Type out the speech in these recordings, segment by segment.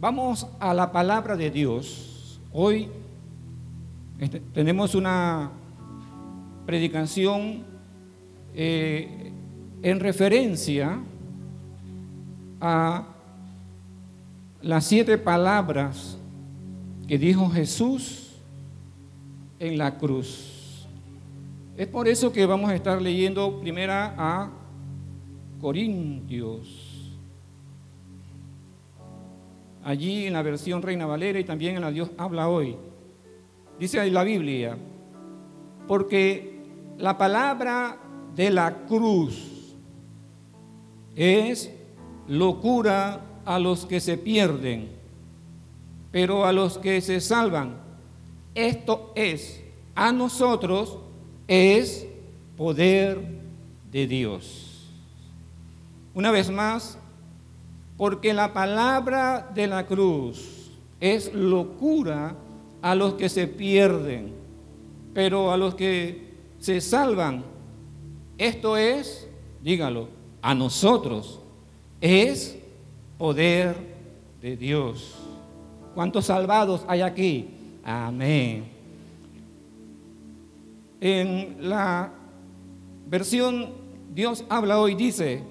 Vamos a la palabra de Dios. Hoy este, tenemos una predicación eh, en referencia a las siete palabras que dijo Jesús en la cruz. Es por eso que vamos a estar leyendo primera a Corintios allí en la versión Reina Valera y también en la Dios habla hoy. Dice ahí la Biblia, porque la palabra de la cruz es locura a los que se pierden, pero a los que se salvan, esto es, a nosotros es poder de Dios. Una vez más, porque la palabra de la cruz es locura a los que se pierden, pero a los que se salvan, esto es, dígalo, a nosotros, es poder de Dios. ¿Cuántos salvados hay aquí? Amén. En la versión Dios habla hoy, dice,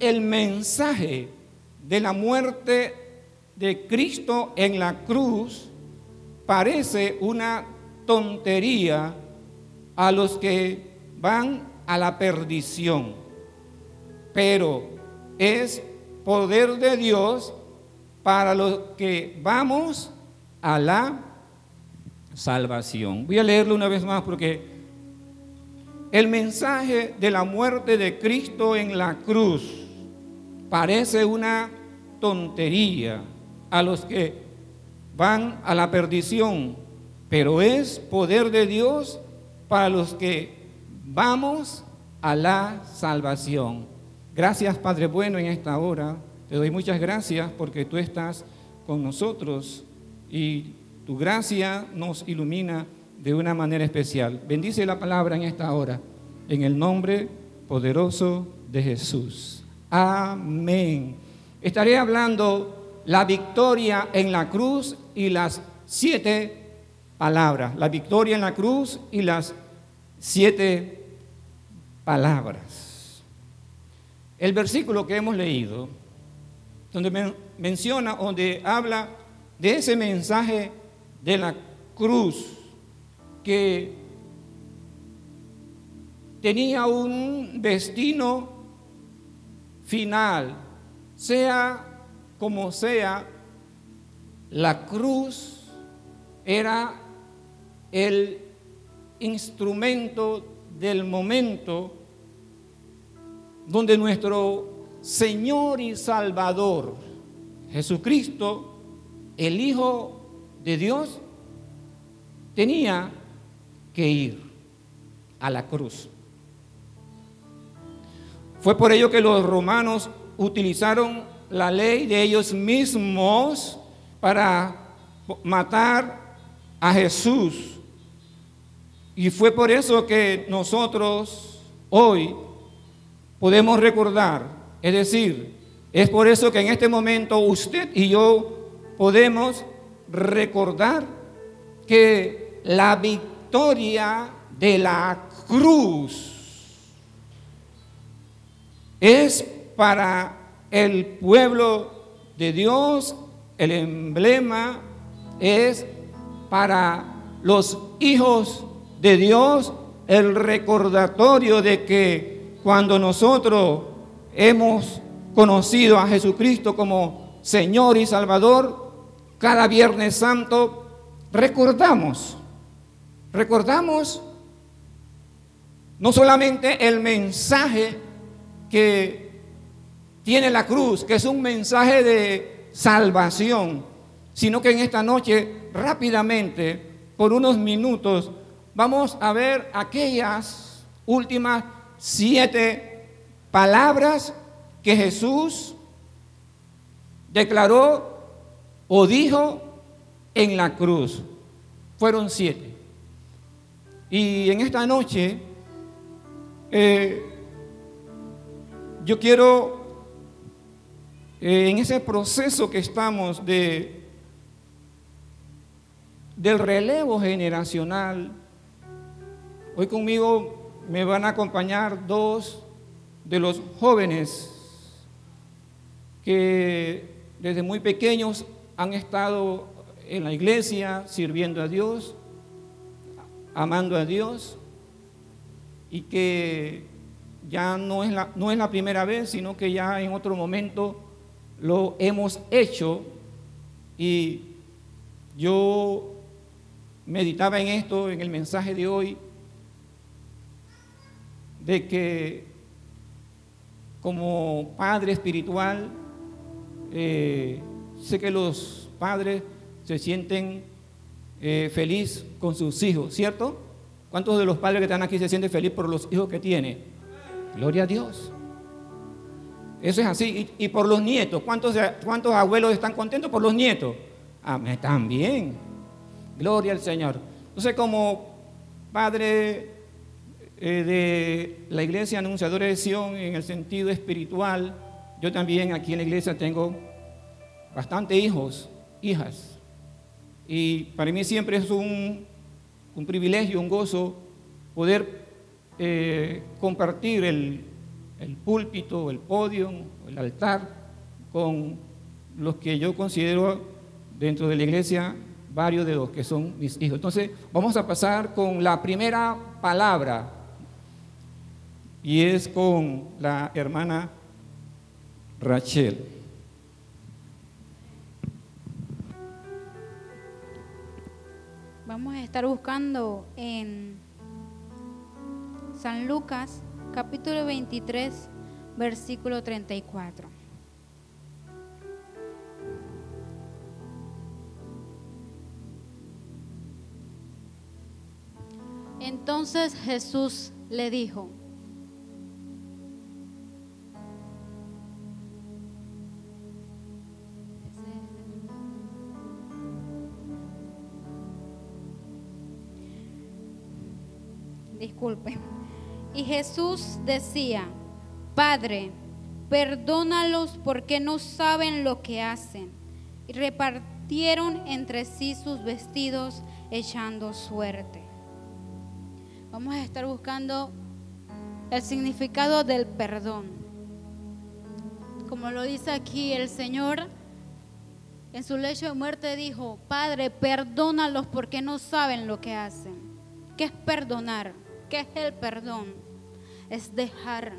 el mensaje de la muerte de Cristo en la cruz parece una tontería a los que van a la perdición, pero es poder de Dios para los que vamos a la salvación. Voy a leerlo una vez más porque el mensaje de la muerte de Cristo en la cruz parece una tontería a los que van a la perdición, pero es poder de Dios para los que vamos a la salvación. Gracias Padre bueno en esta hora. Te doy muchas gracias porque tú estás con nosotros y tu gracia nos ilumina de una manera especial. Bendice la palabra en esta hora, en el nombre poderoso de Jesús. Amén. Estaré hablando la victoria en la cruz y las siete palabras. La victoria en la cruz y las siete palabras. El versículo que hemos leído, donde menciona, donde habla de ese mensaje de la cruz que tenía un destino final, sea como sea, la cruz era el instrumento del momento donde nuestro Señor y Salvador, Jesucristo, el Hijo de Dios, tenía que ir a la cruz. Fue por ello que los romanos utilizaron la ley de ellos mismos para matar a Jesús. Y fue por eso que nosotros hoy podemos recordar, es decir, es por eso que en este momento usted y yo podemos recordar que la victoria de la cruz es para el pueblo de Dios, el emblema es para los hijos de Dios el recordatorio de que cuando nosotros hemos conocido a Jesucristo como Señor y Salvador, cada Viernes Santo recordamos, recordamos no solamente el mensaje que tiene la cruz, que es un mensaje de salvación, sino que en esta noche rápidamente, por unos minutos, vamos a ver aquellas últimas siete palabras que Jesús declaró o dijo en la cruz. Fueron siete. Y en esta noche eh, yo quiero eh, en ese proceso que estamos de, del relevo generacional, hoy conmigo me van a acompañar dos de los jóvenes que desde muy pequeños han estado en la iglesia sirviendo a Dios, amando a Dios y que ya no es la, no es la primera vez, sino que ya en otro momento lo hemos hecho y yo meditaba en esto, en el mensaje de hoy, de que como padre espiritual, eh, sé que los padres se sienten eh, feliz con sus hijos, ¿cierto? ¿Cuántos de los padres que están aquí se sienten felices por los hijos que tiene? Gloria a Dios. Eso es así. Y, por los nietos. ¿Cuántos, ¿Cuántos abuelos están contentos por los nietos? Amén. También. Gloria al Señor. Entonces, como padre eh, de la iglesia anunciadora de Sion en el sentido espiritual, yo también aquí en la iglesia tengo bastante hijos, hijas. Y para mí siempre es un, un privilegio, un gozo poder eh, compartir el, el púlpito, el podio, el altar con los que yo considero dentro de la iglesia varios de los que son mis hijos. Entonces, vamos a pasar con la primera palabra y es con la hermana Rachel. Vamos a estar buscando en San Lucas capítulo 23, versículo 34. Entonces Jesús le dijo, disculpen. Y Jesús decía, Padre, perdónalos porque no saben lo que hacen. Y repartieron entre sí sus vestidos echando suerte. Vamos a estar buscando el significado del perdón. Como lo dice aquí el Señor, en su lecho de muerte dijo, Padre, perdónalos porque no saben lo que hacen. ¿Qué es perdonar? ¿Qué es el perdón? Es dejar,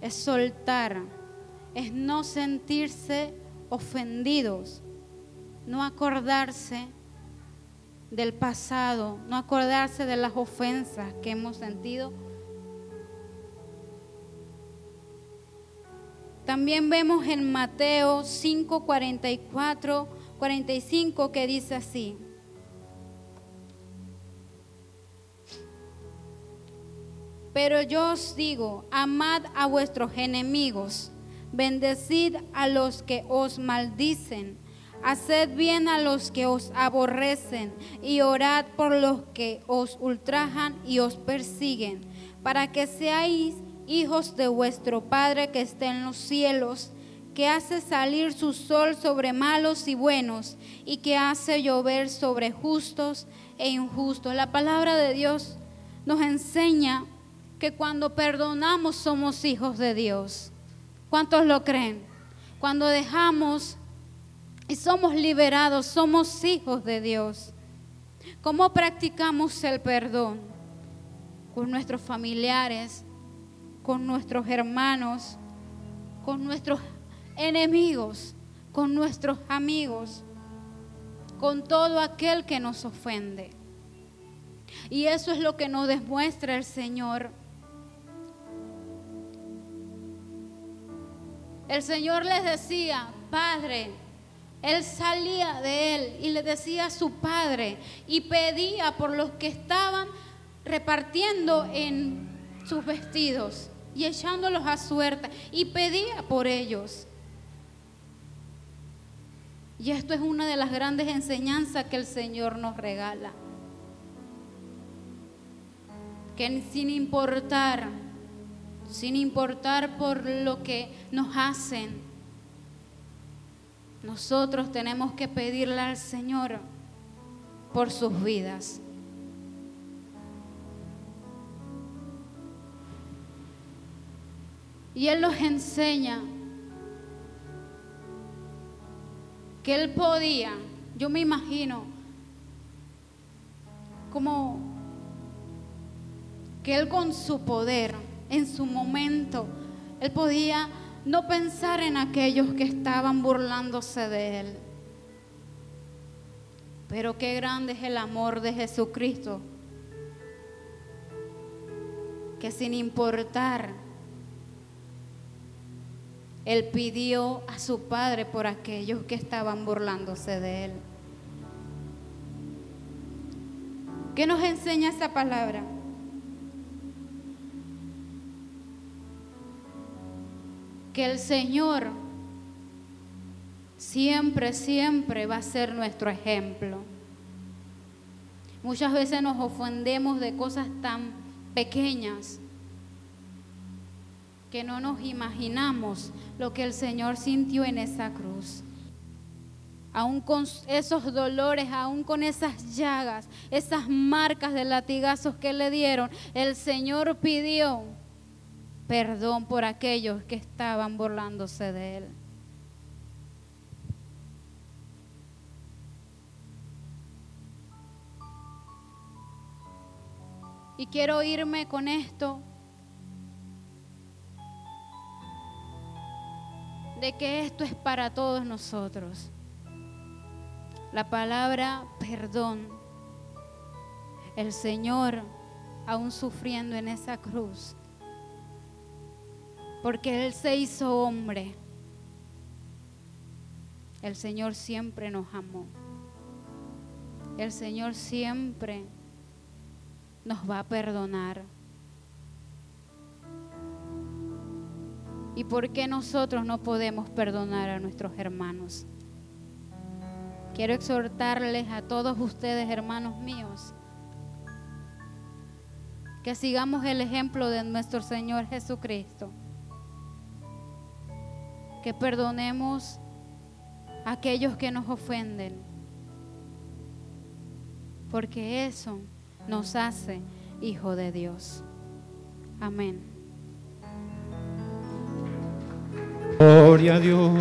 es soltar, es no sentirse ofendidos, no acordarse del pasado, no acordarse de las ofensas que hemos sentido. También vemos en Mateo 5, 44, 45 que dice así. Pero yo os digo, amad a vuestros enemigos, bendecid a los que os maldicen, haced bien a los que os aborrecen y orad por los que os ultrajan y os persiguen, para que seáis hijos de vuestro Padre que está en los cielos que hace salir su sol sobre malos y buenos y que hace llover sobre justos e injustos. La palabra de Dios nos enseña que cuando perdonamos somos hijos de Dios. ¿Cuántos lo creen? Cuando dejamos y somos liberados, somos hijos de Dios. ¿Cómo practicamos el perdón? Con nuestros familiares, con nuestros hermanos, con nuestros enemigos, con nuestros amigos, con todo aquel que nos ofende. Y eso es lo que nos demuestra el Señor El Señor les decía, Padre, él salía de él y le decía a su padre y pedía por los que estaban repartiendo en sus vestidos y echándolos a suerte y pedía por ellos. Y esto es una de las grandes enseñanzas que el Señor nos regala. Que sin importar sin importar por lo que nos hacen, nosotros tenemos que pedirle al Señor por sus vidas. Y Él nos enseña que Él podía, yo me imagino, como que Él con su poder, en su momento, Él podía no pensar en aquellos que estaban burlándose de Él. Pero qué grande es el amor de Jesucristo, que sin importar, Él pidió a su Padre por aquellos que estaban burlándose de Él. ¿Qué nos enseña esa palabra? Que el Señor siempre, siempre va a ser nuestro ejemplo. Muchas veces nos ofendemos de cosas tan pequeñas que no nos imaginamos lo que el Señor sintió en esa cruz. Aún con esos dolores, aún con esas llagas, esas marcas de latigazos que le dieron, el Señor pidió perdón por aquellos que estaban burlándose de él. Y quiero irme con esto de que esto es para todos nosotros. La palabra perdón. El Señor, aún sufriendo en esa cruz, porque Él se hizo hombre. El Señor siempre nos amó. El Señor siempre nos va a perdonar. ¿Y por qué nosotros no podemos perdonar a nuestros hermanos? Quiero exhortarles a todos ustedes, hermanos míos, que sigamos el ejemplo de nuestro Señor Jesucristo que perdonemos a aquellos que nos ofenden, porque eso nos hace hijo de Dios. Amén. Gloria a Dios,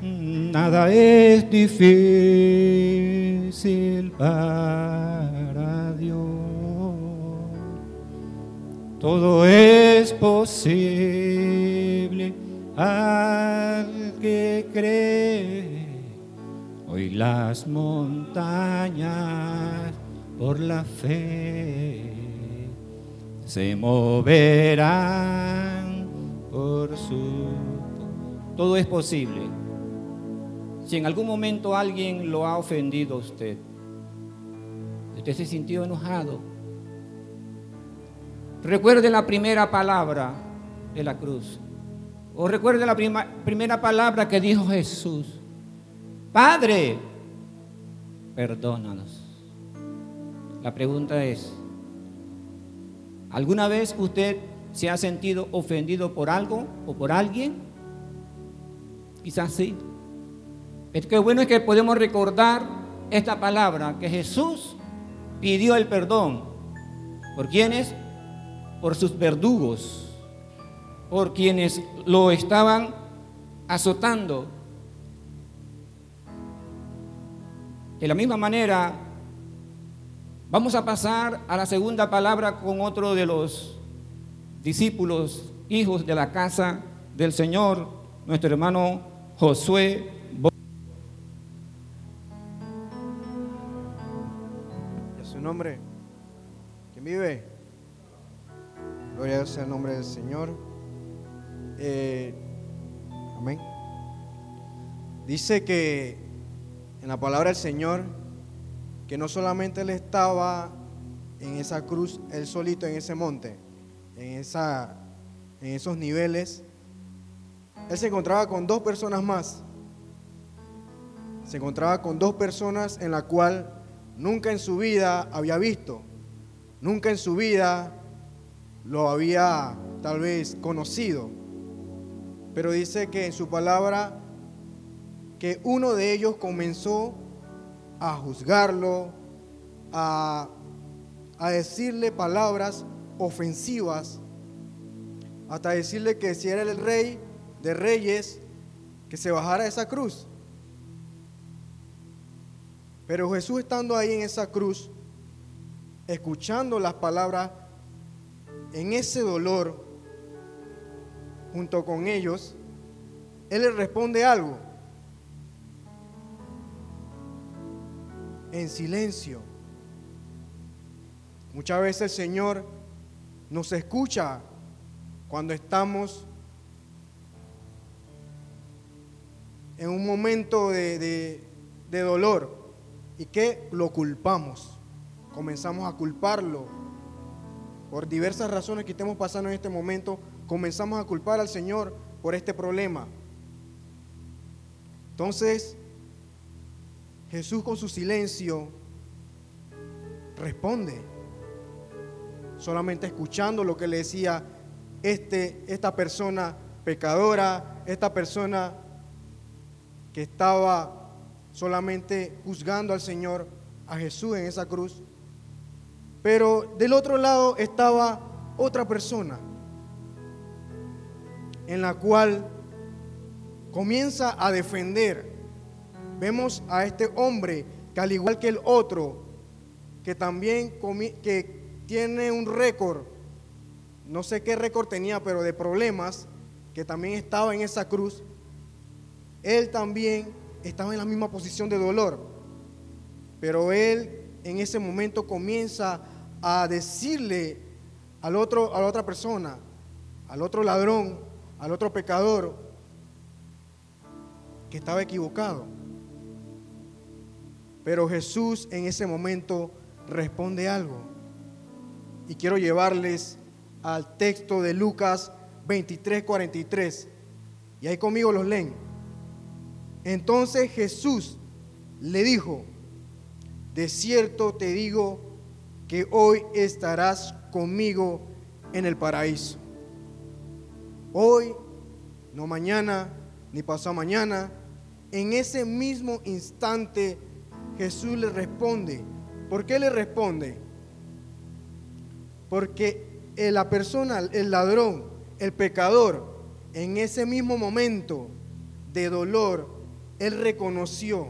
nada es difícil para Dios, todo es posible al que cree. Hoy las montañas por la fe se moverán por su... Todo es posible. Si en algún momento alguien lo ha ofendido a usted, usted se sintió enojado, recuerde la primera palabra de la cruz. O recuerde la primera palabra que dijo Jesús. Padre, perdónanos. La pregunta es, ¿alguna vez usted se ha sentido ofendido por algo o por alguien? Quizás sí. Pero qué bueno es que podemos recordar esta palabra, que Jesús pidió el perdón. ¿Por quiénes? Por sus verdugos por quienes lo estaban azotando. De la misma manera, vamos a pasar a la segunda palabra con otro de los discípulos, hijos de la casa del Señor, nuestro hermano Josué. ¿Y su nombre? ¿Quién vive? Gloria sea el nombre del Señor. Eh, amén. Dice que en la palabra del Señor, que no solamente Él estaba en esa cruz, Él solito en ese monte, en, esa, en esos niveles, Él se encontraba con dos personas más. Se encontraba con dos personas en la cual nunca en su vida había visto, nunca en su vida lo había tal vez conocido pero dice que en su palabra que uno de ellos comenzó a juzgarlo, a, a decirle palabras ofensivas, hasta decirle que si era el rey de reyes, que se bajara esa cruz. Pero Jesús estando ahí en esa cruz, escuchando las palabras, en ese dolor, junto con ellos, Él le responde algo. En silencio. Muchas veces el Señor nos escucha cuando estamos en un momento de, de, de dolor y que lo culpamos. Comenzamos a culparlo por diversas razones que estemos pasando en este momento. Comenzamos a culpar al Señor por este problema. Entonces, Jesús con su silencio responde, solamente escuchando lo que le decía este, esta persona pecadora, esta persona que estaba solamente juzgando al Señor, a Jesús en esa cruz. Pero del otro lado estaba otra persona, en la cual comienza a defender. Vemos a este hombre que al igual que el otro, que también que tiene un récord, no sé qué récord tenía, pero de problemas, que también estaba en esa cruz, él también estaba en la misma posición de dolor. Pero él en ese momento comienza a decirle al otro, a la otra persona, al otro ladrón, al otro pecador, que estaba equivocado. Pero Jesús en ese momento responde algo. Y quiero llevarles al texto de Lucas 23, 43. Y ahí conmigo los leen. Entonces Jesús le dijo, de cierto te digo que hoy estarás conmigo en el paraíso. Hoy, no mañana, ni pasado mañana, en ese mismo instante Jesús le responde. ¿Por qué le responde? Porque la persona, el ladrón, el pecador, en ese mismo momento de dolor, él reconoció.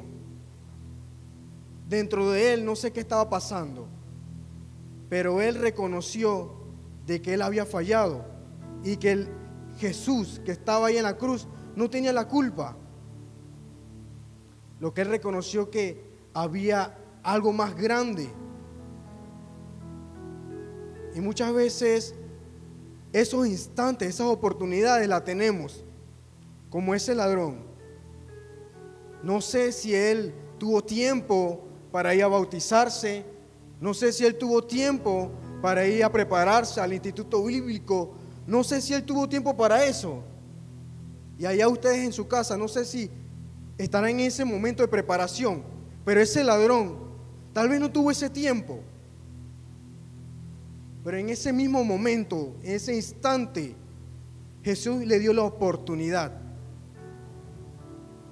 Dentro de él no sé qué estaba pasando, pero él reconoció de que él había fallado y que el Jesús que estaba ahí en la cruz no tenía la culpa. Lo que él reconoció que había algo más grande. Y muchas veces esos instantes, esas oportunidades las tenemos, como ese ladrón. No sé si él tuvo tiempo para ir a bautizarse, no sé si él tuvo tiempo para ir a prepararse al instituto bíblico, no sé si él tuvo tiempo para eso. Y allá ustedes en su casa, no sé si estarán en ese momento de preparación, pero ese ladrón tal vez no tuvo ese tiempo. Pero en ese mismo momento, en ese instante, Jesús le dio la oportunidad.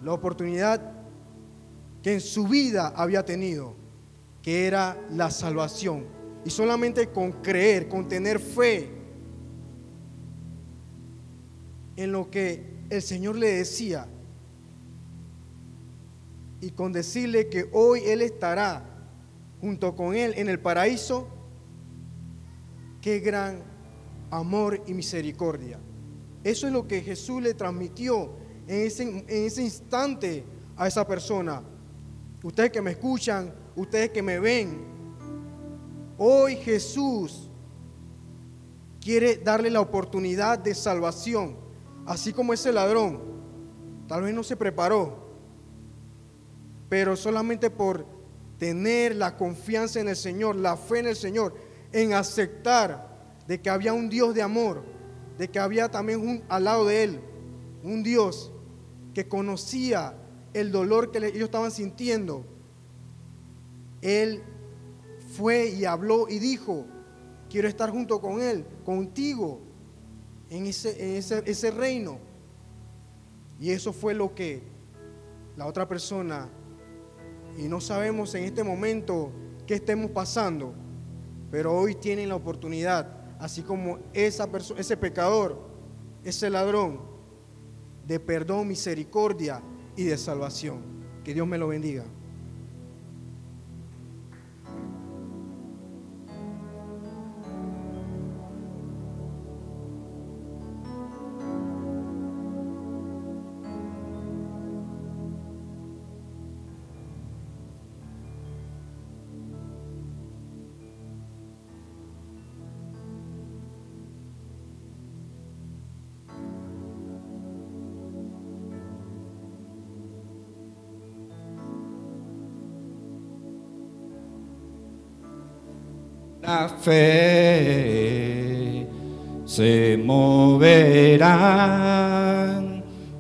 La oportunidad que en su vida había tenido, que era la salvación. Y solamente con creer, con tener fe en lo que el Señor le decía, y con decirle que hoy Él estará junto con Él en el paraíso, qué gran amor y misericordia. Eso es lo que Jesús le transmitió en ese, en ese instante a esa persona. Ustedes que me escuchan, ustedes que me ven, hoy Jesús quiere darle la oportunidad de salvación, así como ese ladrón. Tal vez no se preparó, pero solamente por tener la confianza en el Señor, la fe en el Señor, en aceptar de que había un Dios de amor, de que había también al lado de Él un Dios que conocía el dolor que ellos estaban sintiendo. Él fue y habló y dijo, quiero estar junto con Él, contigo, en ese, en ese, ese reino. Y eso fue lo que la otra persona y no sabemos en este momento qué estemos pasando, pero hoy tienen la oportunidad, así como esa ese pecador, ese ladrón, de perdón, misericordia y de salvación. Que Dios me lo bendiga. Fe se moverán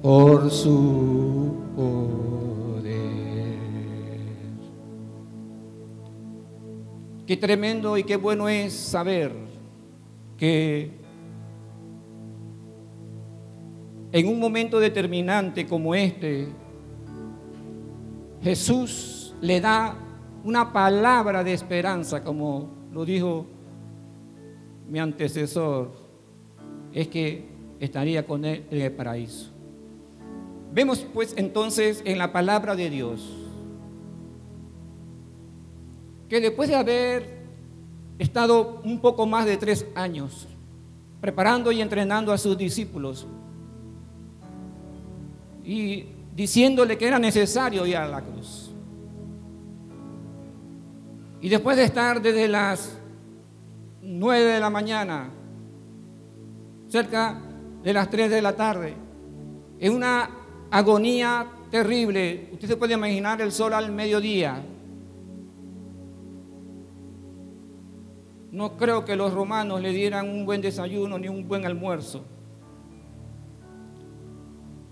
por su poder. Qué tremendo y qué bueno es saber que en un momento determinante como este, Jesús le da una palabra de esperanza, como lo dijo mi antecesor, es que estaría con él en el paraíso. Vemos pues entonces en la palabra de Dios que después de haber estado un poco más de tres años preparando y entrenando a sus discípulos y diciéndole que era necesario ir a la cruz, y después de estar desde las 9 de la mañana, cerca de las 3 de la tarde, en una agonía terrible, usted se puede imaginar el sol al mediodía. No creo que los romanos le dieran un buen desayuno ni un buen almuerzo.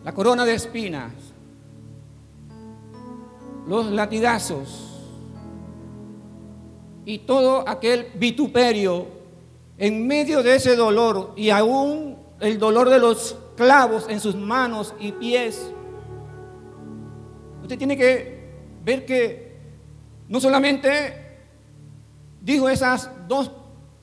La corona de espinas, los latigazos, y todo aquel vituperio en medio de ese dolor y aún el dolor de los clavos en sus manos y pies. Usted tiene que ver que no solamente dijo esas dos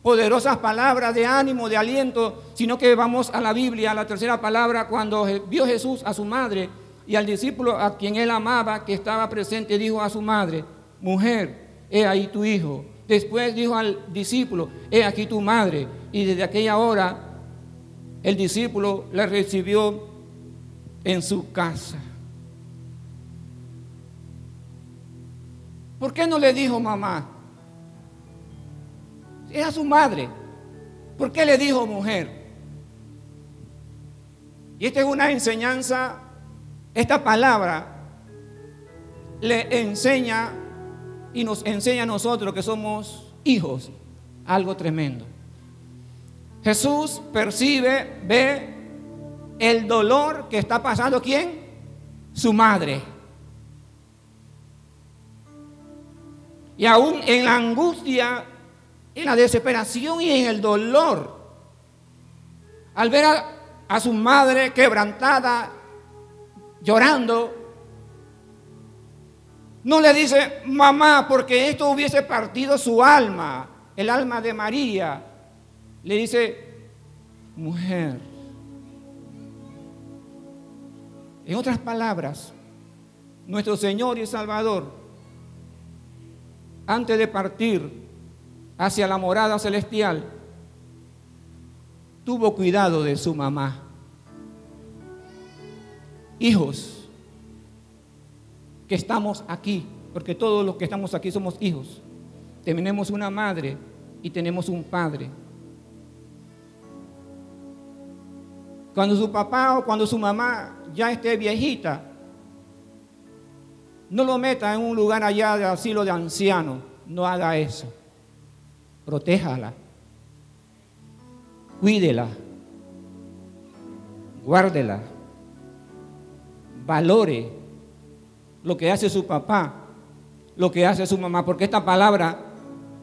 poderosas palabras de ánimo, de aliento, sino que vamos a la Biblia, a la tercera palabra, cuando vio Jesús a su madre y al discípulo a quien él amaba, que estaba presente, dijo a su madre, mujer, he ahí tu hijo. Después dijo al discípulo, he aquí tu madre. Y desde aquella hora el discípulo la recibió en su casa. ¿Por qué no le dijo mamá? Era su madre. ¿Por qué le dijo mujer? Y esta es una enseñanza, esta palabra le enseña y nos enseña a nosotros que somos hijos algo tremendo. Jesús percibe, ve el dolor que está pasando quién? Su madre. Y aún en la angustia, en la desesperación y en el dolor, al ver a, a su madre quebrantada, llorando, no le dice mamá porque esto hubiese partido su alma, el alma de María. Le dice mujer. En otras palabras, nuestro Señor y Salvador, antes de partir hacia la morada celestial, tuvo cuidado de su mamá. Hijos, que estamos aquí, porque todos los que estamos aquí somos hijos. Tenemos una madre y tenemos un padre. Cuando su papá o cuando su mamá ya esté viejita, no lo meta en un lugar allá de asilo de ancianos. No haga eso. Protéjala. Cuídela. Guárdela. Valore lo que hace su papá, lo que hace su mamá, porque esta palabra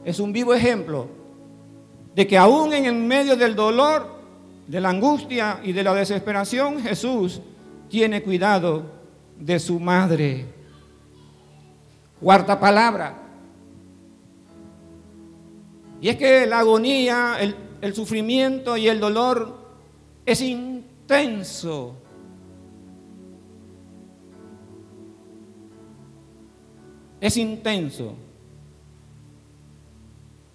es un vivo ejemplo de que aún en el medio del dolor, de la angustia y de la desesperación, Jesús tiene cuidado de su madre. Cuarta palabra. Y es que la agonía, el, el sufrimiento y el dolor es intenso. Es intenso.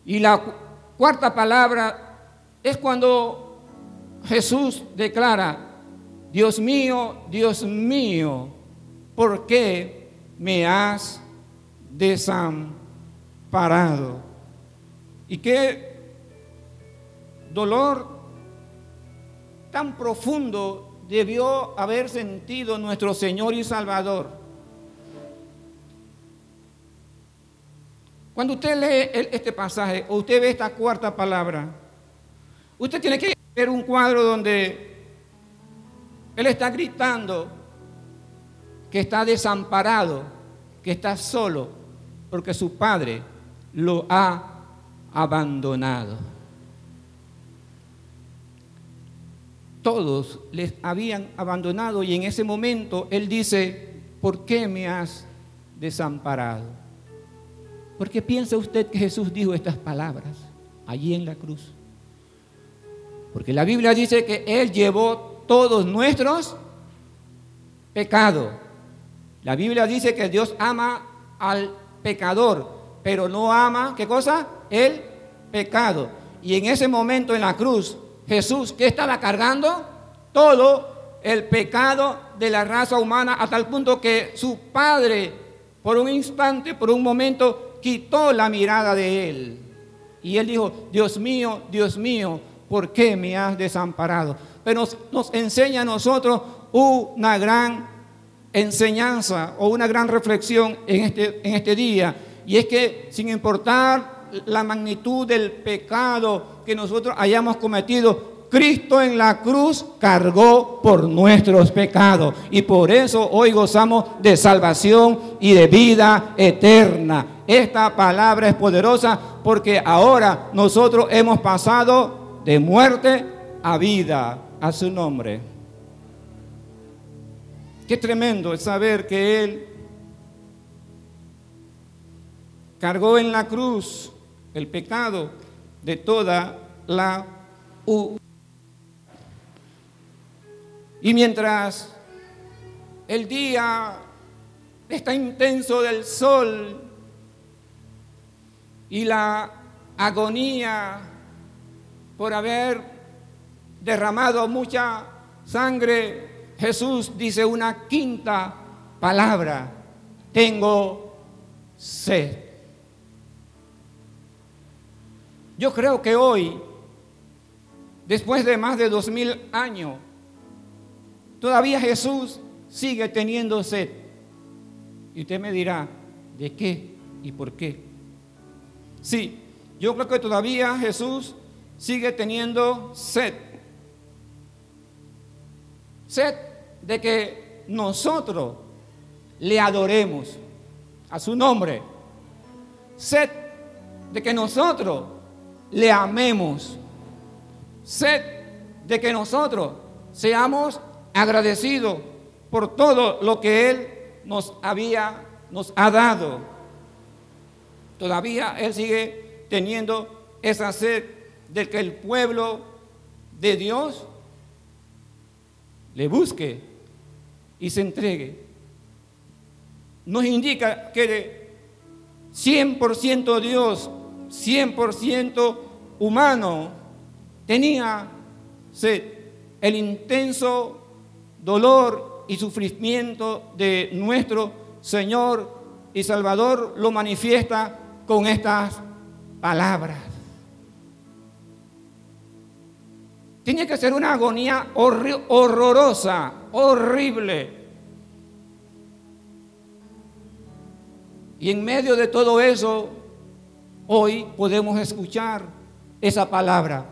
Y la cuarta palabra es cuando Jesús declara, Dios mío, Dios mío, ¿por qué me has desamparado? Y qué dolor tan profundo debió haber sentido nuestro Señor y Salvador. Cuando usted lee este pasaje o usted ve esta cuarta palabra, usted tiene que ver un cuadro donde Él está gritando que está desamparado, que está solo, porque su Padre lo ha abandonado. Todos les habían abandonado y en ese momento Él dice, ¿por qué me has desamparado? Porque piensa usted que Jesús dijo estas palabras allí en la cruz. Porque la Biblia dice que Él llevó todos nuestros pecados. La Biblia dice que Dios ama al pecador, pero no ama, ¿qué cosa? El pecado. Y en ese momento en la cruz, Jesús, ¿qué estaba cargando? Todo el pecado de la raza humana, hasta el punto que su padre, por un instante, por un momento, quitó la mirada de él. Y él dijo, Dios mío, Dios mío, ¿por qué me has desamparado? Pero nos, enseña a nosotros una gran enseñanza o una gran reflexión en este, en este día. Y es que sin importar la magnitud del pecado que nosotros hayamos cometido, Cristo en la cruz cargó por nuestros pecados y por eso hoy gozamos de salvación y de vida eterna. Esta palabra es poderosa porque ahora nosotros hemos pasado de muerte a vida a su nombre. Qué tremendo es saber que Él cargó en la cruz el pecado de toda la humanidad. Y mientras el día está intenso del sol y la agonía por haber derramado mucha sangre, Jesús dice una quinta palabra, tengo sed. Yo creo que hoy, después de más de dos mil años, Todavía Jesús sigue teniendo sed. Y usted me dirá, ¿de qué y por qué? Sí, yo creo que todavía Jesús sigue teniendo sed. Sed de que nosotros le adoremos a su nombre. Sed de que nosotros le amemos. Sed de que nosotros seamos agradecido por todo lo que Él nos había, nos ha dado. Todavía Él sigue teniendo esa sed de que el pueblo de Dios le busque y se entregue. Nos indica que de 100% Dios, 100% humano, tenía sed. El intenso dolor y sufrimiento de nuestro Señor y Salvador lo manifiesta con estas palabras. Tiene que ser una agonía horrorosa, horrible. Y en medio de todo eso, hoy podemos escuchar esa palabra.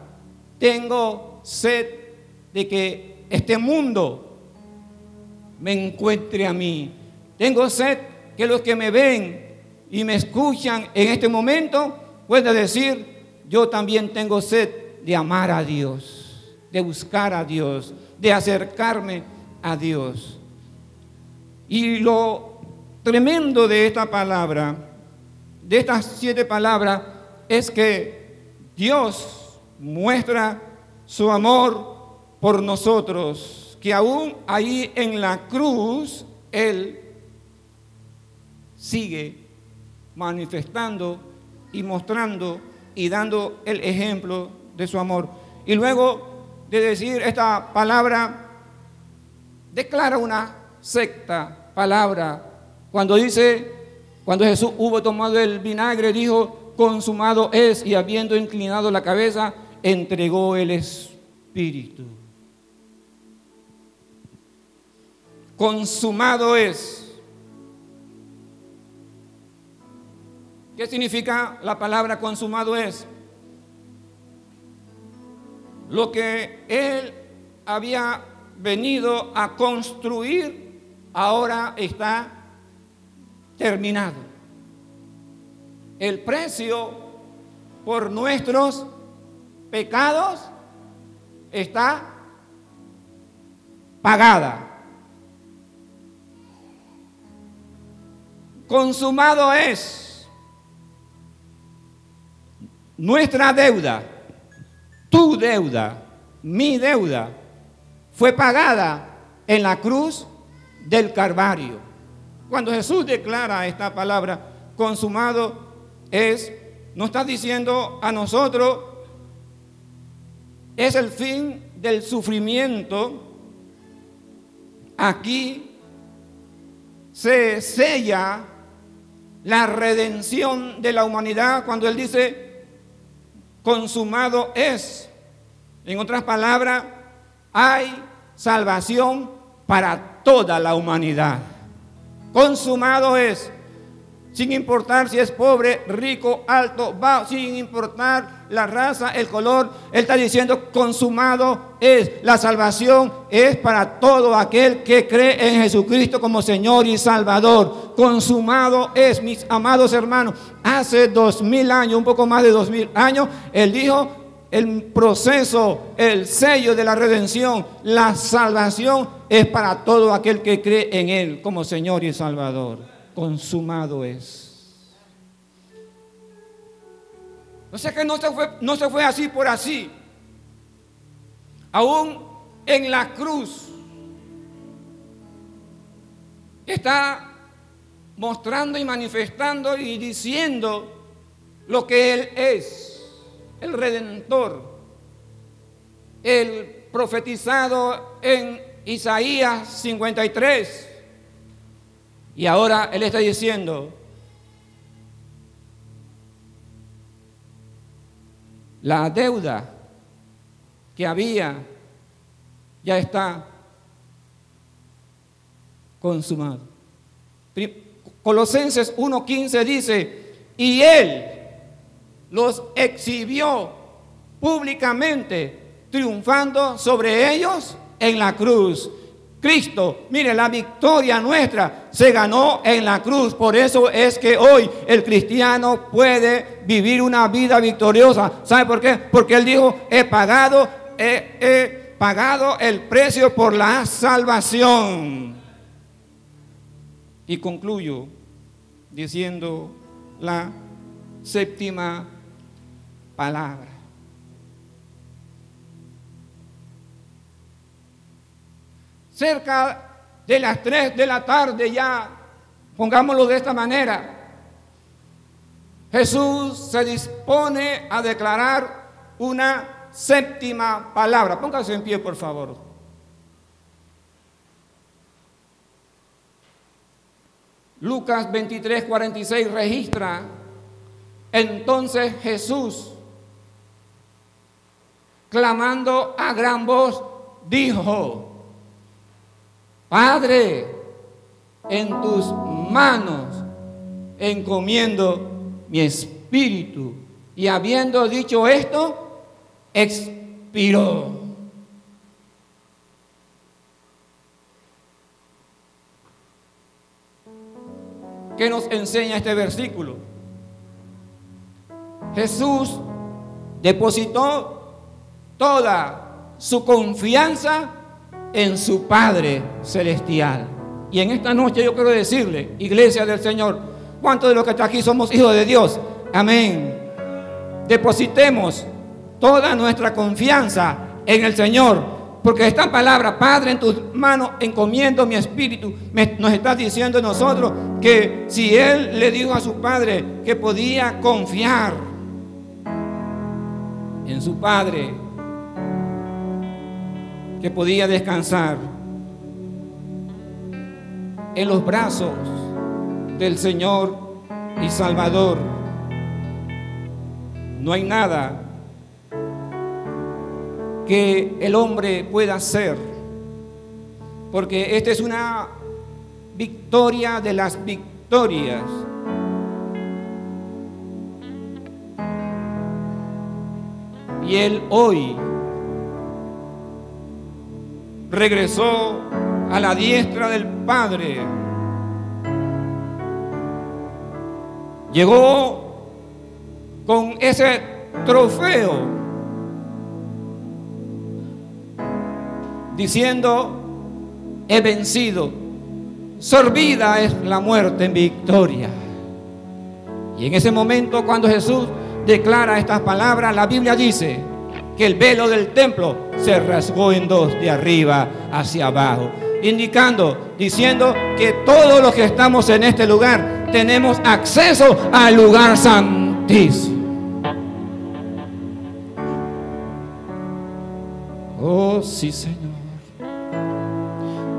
Tengo sed de que este mundo me encuentre a mí. Tengo sed que los que me ven y me escuchan en este momento puedan decir, yo también tengo sed de amar a Dios, de buscar a Dios, de acercarme a Dios. Y lo tremendo de esta palabra, de estas siete palabras, es que Dios muestra su amor por nosotros, que aún ahí en la cruz Él sigue manifestando y mostrando y dando el ejemplo de su amor. Y luego de decir esta palabra, declara una secta palabra. Cuando dice, cuando Jesús hubo tomado el vinagre, dijo, consumado es, y habiendo inclinado la cabeza, entregó el Espíritu. Consumado es. ¿Qué significa la palabra consumado es? Lo que él había venido a construir ahora está terminado. El precio por nuestros pecados está pagada. Consumado es nuestra deuda, tu deuda, mi deuda, fue pagada en la cruz del Calvario. Cuando Jesús declara esta palabra, consumado es, no está diciendo a nosotros, es el fin del sufrimiento. Aquí se sella la redención de la humanidad cuando Él dice, consumado es. En otras palabras, hay salvación para toda la humanidad. Consumado es, sin importar si es pobre, rico, alto, bajo, sin importar la raza, el color. Él está diciendo, consumado es, la salvación es para todo aquel que cree en Jesucristo como Señor y Salvador. Consumado es, mis amados hermanos. Hace dos mil años, un poco más de dos mil años, Él dijo, el proceso, el sello de la redención, la salvación es para todo aquel que cree en Él como Señor y Salvador. Consumado es. No sé que no se fue, no se fue así por así. Aún en la cruz está mostrando y manifestando y diciendo lo que Él es el redentor, el profetizado en Isaías 53. Y ahora Él está diciendo, la deuda que había ya está consumada. Colosenses 1.15 dice, y Él los exhibió públicamente, triunfando sobre ellos en la cruz. Cristo, mire, la victoria nuestra se ganó en la cruz. Por eso es que hoy el cristiano puede vivir una vida victoriosa. ¿Sabe por qué? Porque Él dijo, he pagado, he, pagado el precio por la salvación. Y concluyo diciendo la séptima palabra. Cerca de las 3 de la tarde ya, pongámoslo de esta manera, Jesús se dispone a declarar una séptima palabra. Póngase en pie, por favor. Lucas 23, 46 registra, entonces Jesús clamando a gran voz, dijo, Padre, en tus manos encomiendo mi espíritu. Y habiendo dicho esto, expiró. ¿Qué nos enseña este versículo? Jesús depositó toda su confianza en su Padre Celestial. Y en esta noche yo quiero decirle, iglesia del Señor, ¿cuántos de los que están aquí somos hijos de Dios? Amén. Depositemos toda nuestra confianza en el Señor. Porque esta palabra, Padre, en tus manos encomiendo mi espíritu, nos está diciendo nosotros que si Él le dijo a su Padre que podía confiar en su Padre, que podía descansar en los brazos del Señor y Salvador. No hay nada que el hombre pueda hacer, porque esta es una victoria de las victorias. Y él hoy regresó a la diestra del Padre. Llegó con ese trofeo diciendo, he vencido, sorbida es la muerte en victoria. Y en ese momento cuando Jesús declara estas palabras, la Biblia dice que el velo del templo se rasgó en dos de arriba hacia abajo, indicando, diciendo que todos los que estamos en este lugar tenemos acceso al lugar santísimo. Oh, sí, Señor.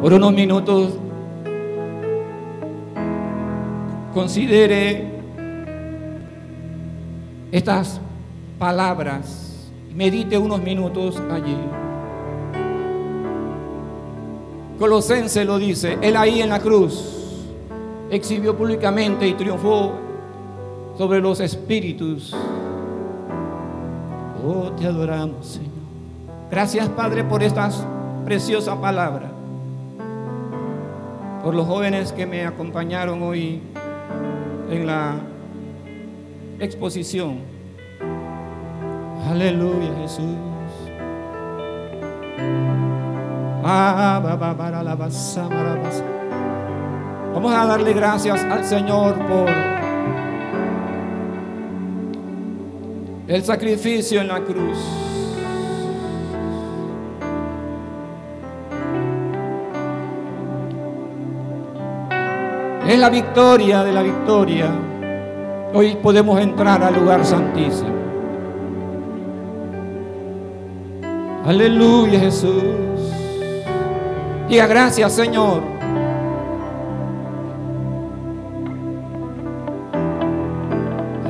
Por unos minutos considere estas palabras medite unos minutos allí. Colosense lo dice, él ahí en la cruz exhibió públicamente y triunfó sobre los espíritus. Oh, te adoramos, Señor. Gracias, Padre, por esta preciosa palabra. Por los jóvenes que me acompañaron hoy en la exposición. Aleluya, Jesús. Vamos a darle gracias al Señor por el sacrificio en la cruz. Es la victoria de la victoria. Hoy podemos entrar al lugar santísimo. Aleluya Jesús. Diga gracias Señor.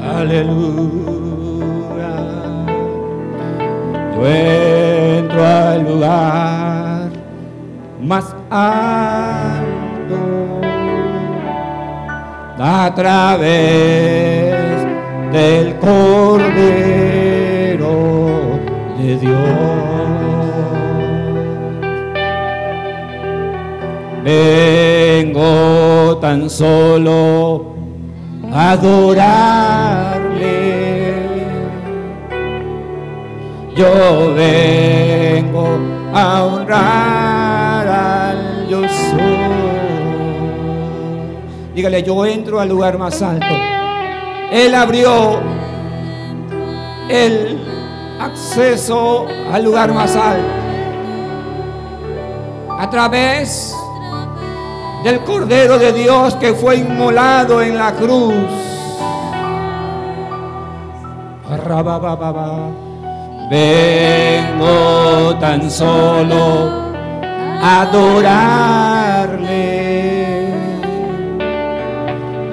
Aleluya. Yo entro al lugar más alto a través del Cordero de Dios. Vengo tan solo a adorarle. Yo vengo a honrar al yo Dígale, yo entro al lugar más alto. Él abrió el acceso al lugar más alto. A través del Cordero de Dios que fue inmolado en la cruz. Vengo tan solo a adorarle.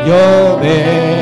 Yo vengo